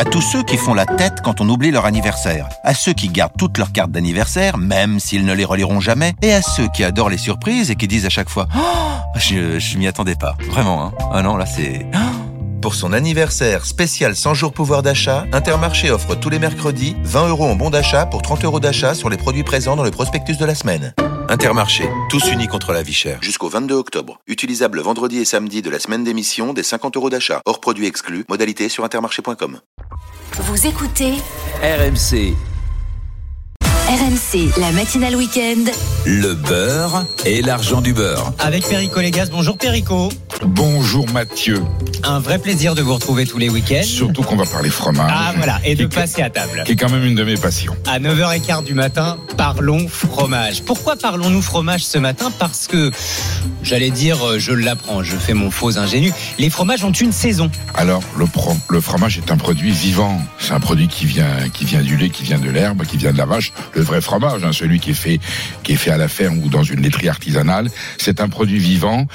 À tous ceux qui font la tête quand on oublie leur anniversaire. À ceux qui gardent toutes leurs cartes d'anniversaire, même s'ils ne les reliront jamais. Et à ceux qui adorent les surprises et qui disent à chaque fois oh, Je, m'y attendais pas. Vraiment, hein. Ah non, là c'est... Pour son anniversaire spécial 100 jours pouvoir d'achat, Intermarché offre tous les mercredis 20 euros en bon d'achat pour 30 euros d'achat sur les produits présents dans le prospectus de la semaine. Intermarché, tous unis contre la vie chère. Jusqu'au 22 octobre. Utilisable vendredi et samedi de la semaine d'émission des 50 euros d'achat. Hors produits exclus. Modalité sur intermarché.com. Vous écoutez RMC, RMC, la matinale week-end. le beurre et l'argent du beurre. Avec Perico Légas. Bonjour Perico. Bonjour Mathieu. Un vrai plaisir de vous retrouver tous les week-ends. Surtout qu'on va parler fromage. Ah voilà, et de passer à table. Qui est quand même une de mes passions. À 9h15 du matin, parlons fromage. Pourquoi parlons-nous fromage ce matin? Parce que, j'allais dire, euh, je l'apprends, je fais mon faux ingénu, les fromages ont une saison. Alors, le, pro- le fromage est un produit vivant. C'est un produit qui vient, qui vient du lait, qui vient de l'herbe, qui vient de la vache. Le vrai fromage, hein, celui qui est fait, qui est fait à la ferme ou dans une laiterie artisanale. C'est un produit vivant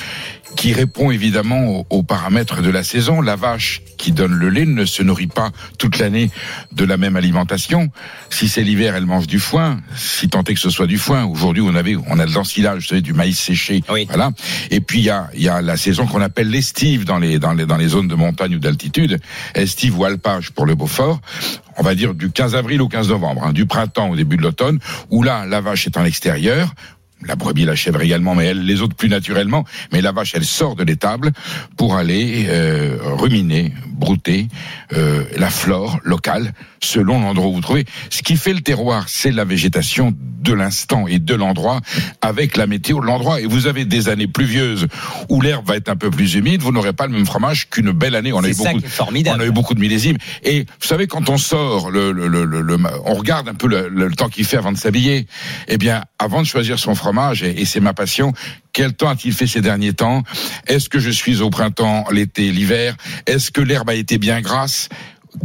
qui répond évidemment aux paramètres de la saison. La vache qui donne le lait ne se nourrit pas toute l'année de la même alimentation. Si c'est l'hiver, elle mange du foin, si tant est que ce soit du foin. Aujourd'hui, on avait, on a de l'ensilage, vous savez, du maïs séché. Oui. Voilà. Et puis il y a, il y a la saison qu'on appelle l'estive dans les, dans les dans les zones de montagne ou d'altitude, estive ou alpage pour le Beaufort. On va dire du 15 avril au 15 novembre, hein, du printemps au début de l'automne, où là la vache est en extérieur. La brebis, la chèvre également, mais elle, les autres plus naturellement. Mais la vache, elle sort de l'étable pour aller euh, ruminer, brouter euh, la flore locale selon l'endroit où vous trouvez. Ce qui fait le terroir, c'est la végétation de l'instant et de l'endroit avec la météo de l'endroit. Et vous avez des années pluvieuses où l'herbe va être un peu plus humide, vous n'aurez pas le même fromage qu'une belle année. On a eu beaucoup, on a eu beaucoup de millésimes. Et vous savez, quand on sort, le, le, le, le- le- on regarde un peu le, le temps qu'il fait avant de s'habiller. Eh bien, avant de choisir son fromage, et, c'est ma passion, quel temps a-t-il fait ces derniers temps? Est-ce que je suis au printemps, l'été, l'hiver? Est-ce que l'herbe a été bien grasse?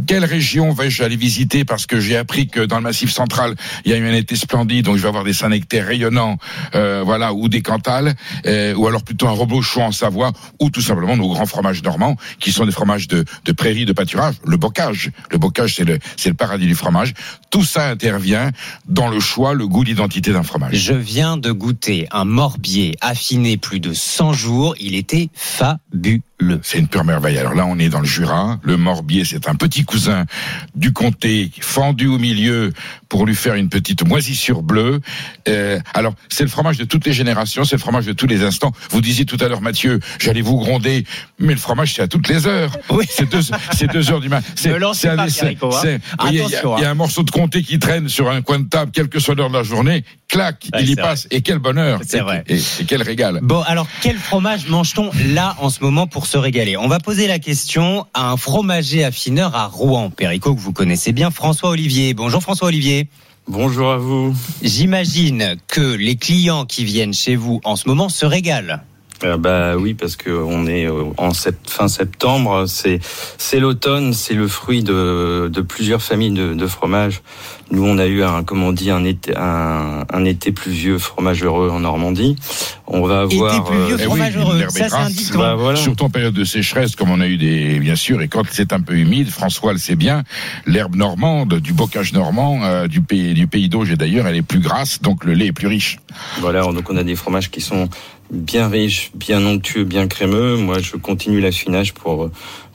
Quelle région vais-je aller visiter? Parce que j'ai appris que dans le Massif central il y a eu un été splendide donc je vais avoir des Saint-Nectaire rayonnants euh, voilà ou des Cantales euh, ou alors plutôt un Robochon en Savoie ou tout simplement nos grands fromages normands qui sont des fromages de, de prairie de pâturage le bocage le bocage c'est le le paradis du fromage tout ça intervient dans le choix le goût l'identité d'un fromage Je viens de goûter un morbier affiné plus de 100 jours. Il était fabuleux. C'est une pure merveille. Alors là, on est dans le Jura. Le Morbier, c'est un petit cousin du comté, fendu au milieu pour lui faire une petite moisissure bleue. Euh, alors, c'est le fromage de toutes les générations, c'est le fromage de tous les instants. Vous disiez tout à l'heure, Mathieu, j'allais vous gronder, mais le fromage, c'est à toutes les heures. Oui. C'est deux, c'est deux heures du matin. C'est, un- pas, c'est- hein. voyez, Il y, a- Attention, il y a un morceau de comté qui traîne sur un coin de table, quelle que soit l'heure de la journée, clac, Ouais, il y passe. Et quel bonheur. C'est Et- vrai. Et, et quel régal. Bon, alors quel fromage mange-t-on là en ce moment pour se régaler? On va poser la question à un fromager affineur à Rouen, Perico, que vous connaissez bien, François Olivier. Bonjour François Olivier. Bonjour à vous. J'imagine que les clients qui viennent chez vous en ce moment se régalent. Euh, bah oui, parce que on est euh, en sept- fin septembre, c'est c'est l'automne, c'est le fruit de, de plusieurs familles de, de fromages. Nous, on a eu un comment on dit un été un, un été pluvieux fromage heureux en Normandie. On va Été avoir pluvieux, eh oui, fromage heureux. l'herbe est Ça, c'est un grasse. dicton. bah, voilà. Surtout en période de sécheresse, comme on a eu des, bien sûr, et quand c'est un peu humide, François le sait bien, l'herbe normande, du bocage normand, euh, du pays, du pays d'Auge et d'ailleurs, elle est plus grasse, donc le lait est plus riche. Voilà, donc on a des fromages qui sont bien riches, bien onctueux, bien crémeux. Moi, je continue l'affinage pour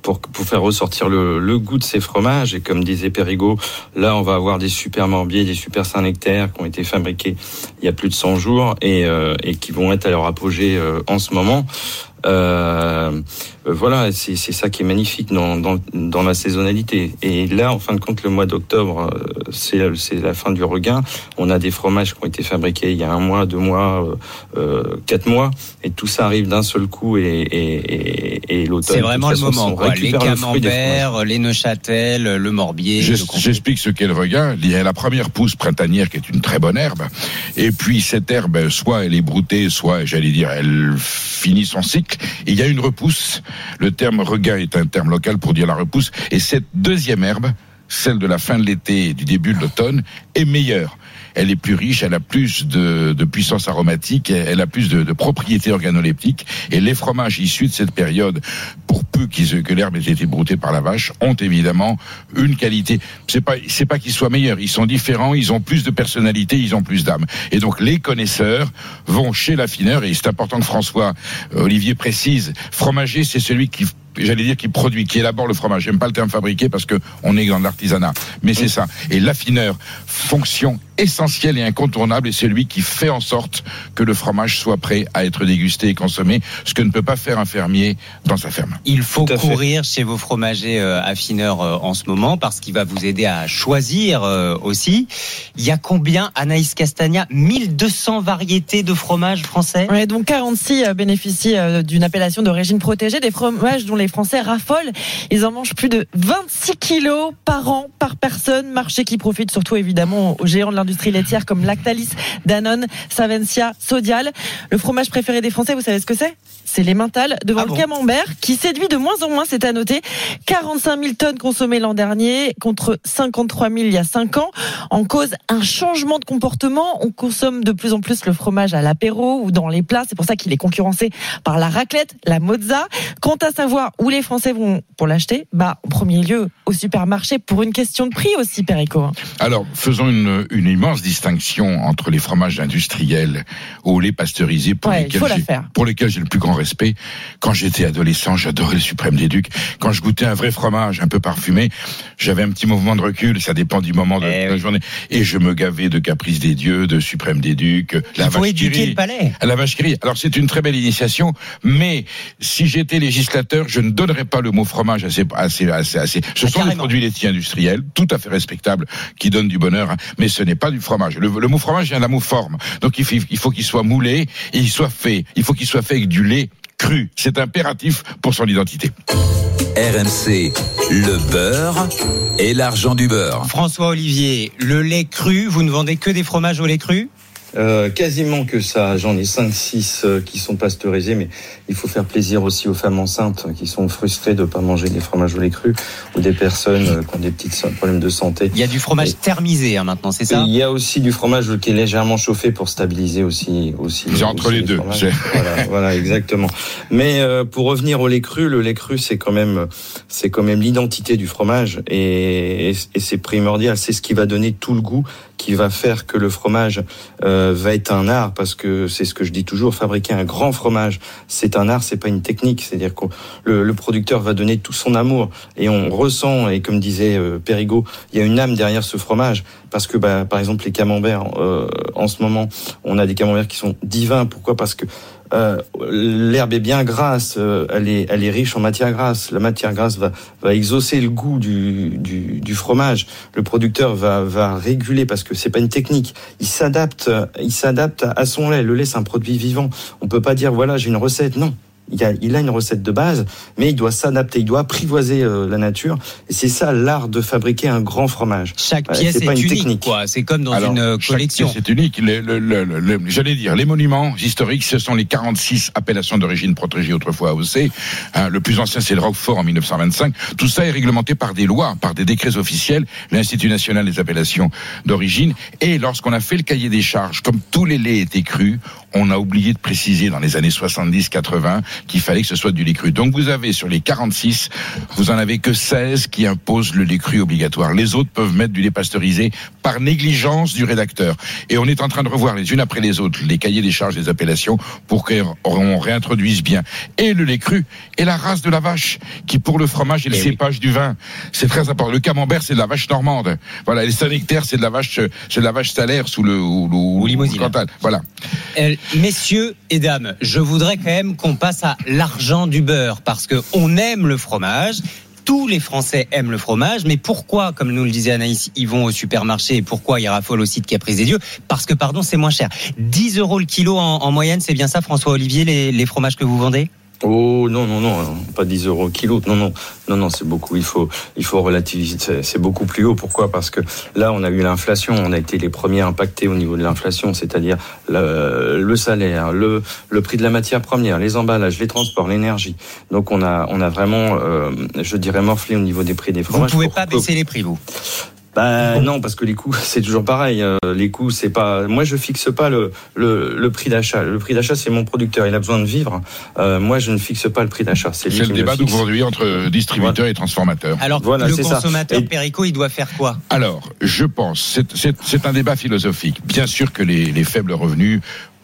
pour, pour faire ressortir le, le goût de ces fromages. Et comme disait Périgot, là, on va avoir des super morbiers, des super Saint-Nectaire qui ont été fabriqués il y a plus de 100 jours et, euh, et qui vont être à leur apogée euh, en ce moment. Euh, voilà, c'est ça qui est magnifique dans, dans, dans la saisonnalité. Et là, en fin de compte, le mois d'octobre, euh, c'est la fin du regain. On a des fromages qui ont été fabriqués il y a un mois, deux mois, euh, quatre mois, et tout ça arrive d'un seul coup. Et, et, et, et l'automne. C'est vraiment le façon, moment. Quoi. Les camemberts, les Neuchâtel, le Morbier. J'explique ce qu'est le regain. Il y a la première pousse printanière qui est une très bonne herbe. Et puis cette herbe, soit elle est broutée, soit, j'allais dire, elle finit son cycle. Il y a une repousse. Le terme regain est un terme local pour dire la repousse. Et cette deuxième herbe, celle de la fin de l'été et du début de l'automne, est meilleure elle est plus riche, elle a plus de, de puissance aromatique, elle a plus de, propriétés organoleptiques. Et les fromages issus de cette période, pour peu qu'ils, que l'herbe ait été broutée par la vache, ont évidemment une qualité. C'est pas, c'est pas qu'ils soient meilleurs, ils sont différents, ils ont plus de personnalité, ils ont plus d'âme. Et donc les connaisseurs vont chez l'affineur, et c'est important que François euh, Olivier précise, fromager, c'est celui qui j'allais dire qui produit, qui élabore le fromage. J'aime pas le terme fabriqué parce que on est dans l'artisanat, mais c'est ça. Et l'affineur, fonction essentielle et incontournable, est celui qui fait en sorte que le fromage soit prêt à être dégusté et consommé, ce que ne peut pas faire un fermier dans sa ferme. Il faut courir chez vos fromagers euh, affineurs euh, en ce moment parce qu'il va vous aider à choisir euh, aussi. Il y a combien, Anaïs Castagna? 1200 variétés de fromages français? Ouais, donc 46 euh, bénéficient euh, d'une appellation d'origine protégée, des fromages dont les Français raffolent. Ils en mangent plus de 26 kilos par an par personne, marché qui profite surtout évidemment aux géants de l'industrie laitière comme Lactalis, Danone, Savencia, Sodial. Le fromage préféré des Français, vous savez ce que c'est? C'est l'emmental devant Ah le camembert qui séduit de moins en moins, c'est à noter. 45 000 tonnes consommées l'an dernier contre 53 000 il y a 5 ans. En cause, un changement de comportement. On consomme de plus en plus le fromage à l'apéro ou dans les plats. C'est pour ça qu'il est concurrencé par la raclette, la mozza. Quant à savoir où les Français vont pour l'acheter, bah, en premier lieu, au supermarché pour une question de prix aussi, Perico. Alors, faisons une, une immense distinction entre les fromages industriels au lait pasteurisé pour, Ouais, lesquels pour lesquels j'ai le plus grand respect. Quand j'étais adolescent, j'adorais le suprême des ducs. Quand je goûtais un vrai fromage un peu parfumé, j'avais un petit mouvement de recul, ça dépend du moment de, Eh de la oui. journée. Et je me gavais de caprice des dieux, de suprême des ducs, la Il faut vache éduquer qui la vache qui. Alors c'est une très belle initiation, mais si j'étais législateur, je ne donnerais pas le mot fromage à ces, à ces, à ces- à ces- Ce sont des produits laitiers industriels, tout à fait respectables, qui donnent du bonheur, hein, mais ce n'est pas du fromage. Le, le mot fromage vient de la mot forme, donc il faut, il faut qu'il soit moulé et il soit fait. Il faut qu'il soit fait avec du lait cru. C'est impératif pour son identité. RMC, le beurre et l'argent du beurre. François Olivier, le lait cru, vous ne vendez que des fromages au lait cru? Euh, quasiment que ça. J'en ai 5-6 euh, qui sont pasteurisés, mais il faut faire plaisir aussi aux femmes enceintes qui sont frustrées de ne pas manger des fromages au lait cru ou des personnes euh, qui ont des petits problèmes de santé. Il y a du fromage Et- thermisé hein, maintenant, c'est ça? Il y a aussi du fromage qui est légèrement chauffé pour stabiliser aussi. aussi C'est entre les deux. Voilà, voilà, exactement. Mais euh, pour revenir au lait cru, le lait cru c'est quand même c'est quand même l'identité du fromage et, et, et c'est primordial. C'est ce qui va donner tout le goût, qui va faire que le fromage euh, va être un art parce que c'est ce que je dis toujours. Fabriquer un grand fromage, c'est un art, c'est pas une technique. C'est-à-dire que le, le producteur va donner tout son amour et on ressent et comme disait euh, Périgot, il y a une âme derrière ce fromage parce que bah, par exemple les camemberts euh, en ce moment on a des camemberts qui sont divins pourquoi? Parce que euh, l'herbe est bien grasse euh, elle est elle est riche en matière grasse. La matière grasse va va exaucer le goût du du, du fromage. Le producteur va va réguler parce que c'est pas une technique. Il s'adapte il s'adapte à- son lait. Le lait c'est un produit vivant. On peut pas dire voilà j'ai une recette. Non il a, il a une recette de base, mais il doit s'adapter, il doit apprivoiser euh, la nature. Et c'est ça l'art de fabriquer un grand fromage. Chaque Ouais, pièce c'est est pas une unique, technique. quoi. C'est comme dans Alors, une euh, collection. pièce est unique. Le- le- le- le- le- J'allais dire, les monuments historiques, ce sont les 46 appellations d'origine protégée autrefois AOC. Hein, le plus ancien, c'est le Roquefort en 1925. Tout ça est réglementé par des lois, par des décrets officiels, l'Institut national des appellations d'origine. Et lorsqu'on a fait le cahier des charges, comme tous les laits étaient crus, on a oublié de préciser dans les années 70-80 qu'il fallait que ce soit du lait cru. Donc vous avez sur les 46, vous en avez que 16 qui imposent le lait cru obligatoire. Les autres peuvent mettre du lait pasteurisé par négligence du rédacteur. Et on est en train de revoir les unes après les autres les cahiers des charges des appellations pour qu'on réintroduise bien. Et le lait cru et la race de la vache qui pour le fromage est le Eh oui. cépage du vin. C'est très important. Le camembert c'est de la vache normande. Voilà. Et le Saint-Nectaire c'est de la vache, c'est de la vache salaire sous le ou, ou. Voilà. Euh, messieurs et dames, je voudrais quand même qu'on passe à l'argent du beurre parce que on aime le fromage. Tous les Français aiment le fromage, mais pourquoi, comme nous le disait Anaïs, ils vont au supermarché et pourquoi ils raffolent aussi de Caprice des Dieux? Parce que, pardon, c'est moins cher. 10 euros le kilo en, en moyenne, c'est bien ça, François Olivier, les, les fromages que vous vendez? Oh non non non, pas 10 euros kilo. Non non non non, c'est beaucoup. Il faut il faut relativiser. C'est- beaucoup plus haut. Pourquoi? Parce que là, on a eu l'inflation. On a été les premiers impactés au niveau de l'inflation, c'est-à-dire le, le salaire, le le prix de la matière première, les emballages, les transports, l'énergie. Donc on a on a vraiment, euh, je dirais, morflé au niveau des prix des Vous fromages. pouvez pas baisser les prix, vous? Bah non, parce que les coûts, c'est toujours pareil. Euh, les coûts, c'est pas. Moi, je fixe pas le le, le prix d'achat. Le prix d'achat, c'est mon producteur. Il a besoin de vivre. Euh, moi, je ne fixe pas le prix d'achat. C'est le débat d'aujourd'hui entre distributeurs et transformateurs. Alors, Voilà, le consommateur Et- Perico, il doit faire quoi? Alors, je pense, c'est un débat philosophique. Bien sûr que les, les faibles revenus,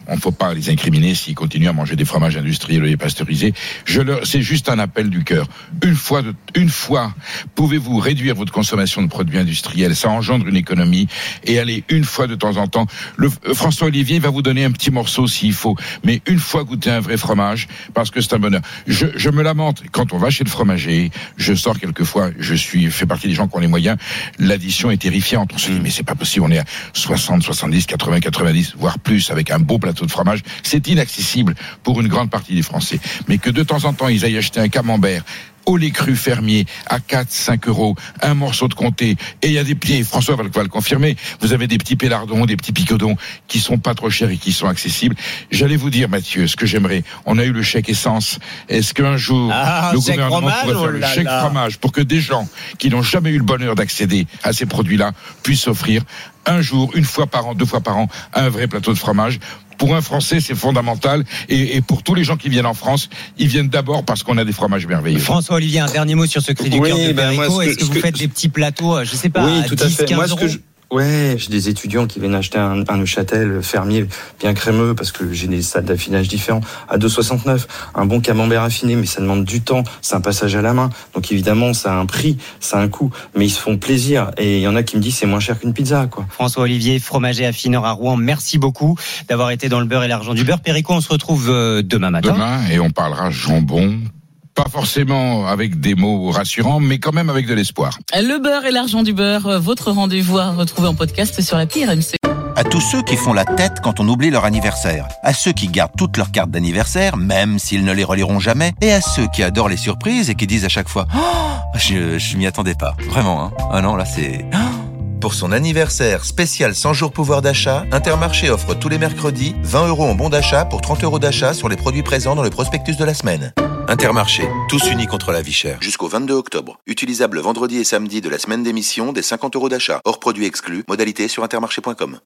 on ne faut pas les incriminer s'ils continuent à manger des fromages industriels et pasteurisés. Je leur, c'est juste un appel du cœur. Une fois, de, une fois, pouvez-vous réduire votre consommation de produits industriels? Ça engendre une économie et aller une fois de temps en temps. Le, euh, François Olivier va vous donner un petit morceau s'il faut, mais une fois goûter un vrai fromage parce que c'est un bonheur. Je, je me lamente quand on va chez le fromager. Je sors quelquefois. Je suis fait partie des gens qui ont les moyens. L'addition est terrifiante. On se dit mais c'est pas possible. On est à 60, 70, 80, 90, voire plus avec un beau de fromage. C'est inaccessible pour une grande partie des Français. Mais que de temps en temps ils aillent acheter un camembert au lait cru fermier à 4, 5 euros, un morceau de comté, et il y a des pieds, François va le, confirmer, vous avez des petits pélardons, des petits picodons qui sont pas trop chers et qui sont accessibles. J'allais vous dire, Mathieu, ce que j'aimerais, on a eu le chèque essence, est-ce qu'un jour, Ah, le gouvernement fromage, pourrait faire oh le là chèque là. fromage pour que des gens qui n'ont jamais eu le bonheur d'accéder à ces produits-là puissent offrir un jour, une fois par an, deux fois par an, un vrai plateau de fromage. Pour un Français, c'est fondamental. Et, et pour tous les gens qui viennent en France, ils viennent d'abord parce qu'on a des fromages merveilleux. François Olivier, un dernier mot sur ce cri du Oui, cœur de ben, que- Est-ce que vous que- faites des petits plateaux, euh, je sais pas, oui, à tout 10, à fait. 15 Moi, ce euros que je... Ouais, j'ai des étudiants qui viennent acheter un, un Neuchâtel fermier bien crémeux parce que j'ai des stades d'affinage différents à 2,69. Un bon camembert affiné, mais ça demande du temps. C'est un passage à la main. Donc évidemment, ça a un prix, ça a un coût. Mais ils se font plaisir. Et il y en a qui me disent c'est moins cher qu'une pizza, quoi. François Olivier, fromager affineur à Rouen, merci beaucoup d'avoir été dans le beurre et l'argent du beurre. Perico, on se retrouve euh, demain matin. demain et on parlera jambon. Pas forcément avec des mots rassurants, mais quand même avec de l'espoir. Le beurre et l'argent du beurre, euh, votre rendez-vous à retrouver en podcast sur l'appli RMC. À tous ceux qui font la tête quand on oublie leur anniversaire. À ceux qui gardent toutes leurs cartes d'anniversaire, même s'ils ne les reliront jamais. Et à ceux qui adorent les surprises et qui disent à chaque fois oh, Je, je m'y attendais pas. Vraiment, hein. Ah non, là c'est. Oh. Pour son anniversaire spécial 100 jours pouvoir d'achat, Intermarché offre tous les mercredis 20 euros en bon d'achat pour 30 euros d'achat sur les produits présents dans le prospectus de la semaine. Intermarché, tous unis contre la vie chère. Jusqu'au 22 octobre. Utilisable vendredi et samedi de la semaine d'émission des 50 euros d'achat. Hors produits exclus. Modalité sur intermarché.com.